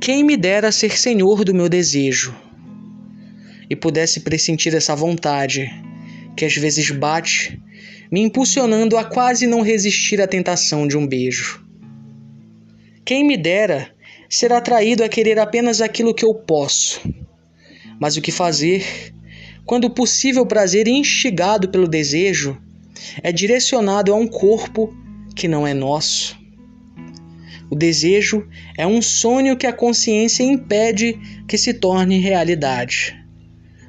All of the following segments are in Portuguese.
Quem me dera ser senhor do meu desejo e pudesse pressentir essa vontade que às vezes bate, me impulsionando a quase não resistir à tentação de um beijo. Quem me dera ser atraído a querer apenas aquilo que eu posso. Mas o que fazer quando o possível prazer instigado pelo desejo é direcionado a um corpo que não é nosso? O desejo é um sonho que a consciência impede que se torne realidade.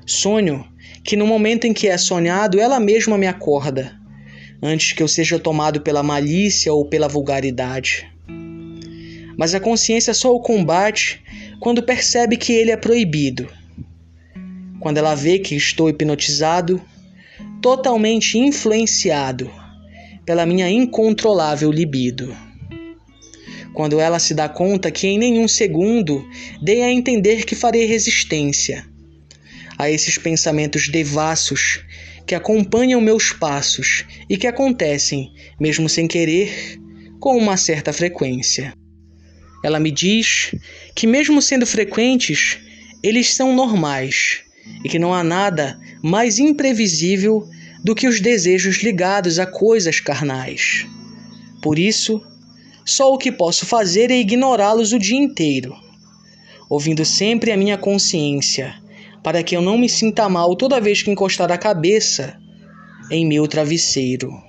Sonho que no momento em que é sonhado, ela mesma me acorda, antes que eu seja tomado pela malícia ou pela vulgaridade. Mas a consciência só o combate quando percebe que ele é proibido. Quando ela vê que estou hipnotizado, totalmente influenciado pela minha incontrolável libido quando ela se dá conta que em nenhum segundo dei a entender que farei resistência a esses pensamentos devassos que acompanham meus passos e que acontecem, mesmo sem querer, com uma certa frequência. Ela me diz que, mesmo sendo frequentes, eles são normais e que não há nada mais imprevisível do que os desejos ligados a coisas carnais. Por isso, só o que posso fazer é ignorá-los o dia inteiro, ouvindo sempre a minha consciência, para que eu não me sinta mal toda vez que encostar a cabeça em meu travesseiro.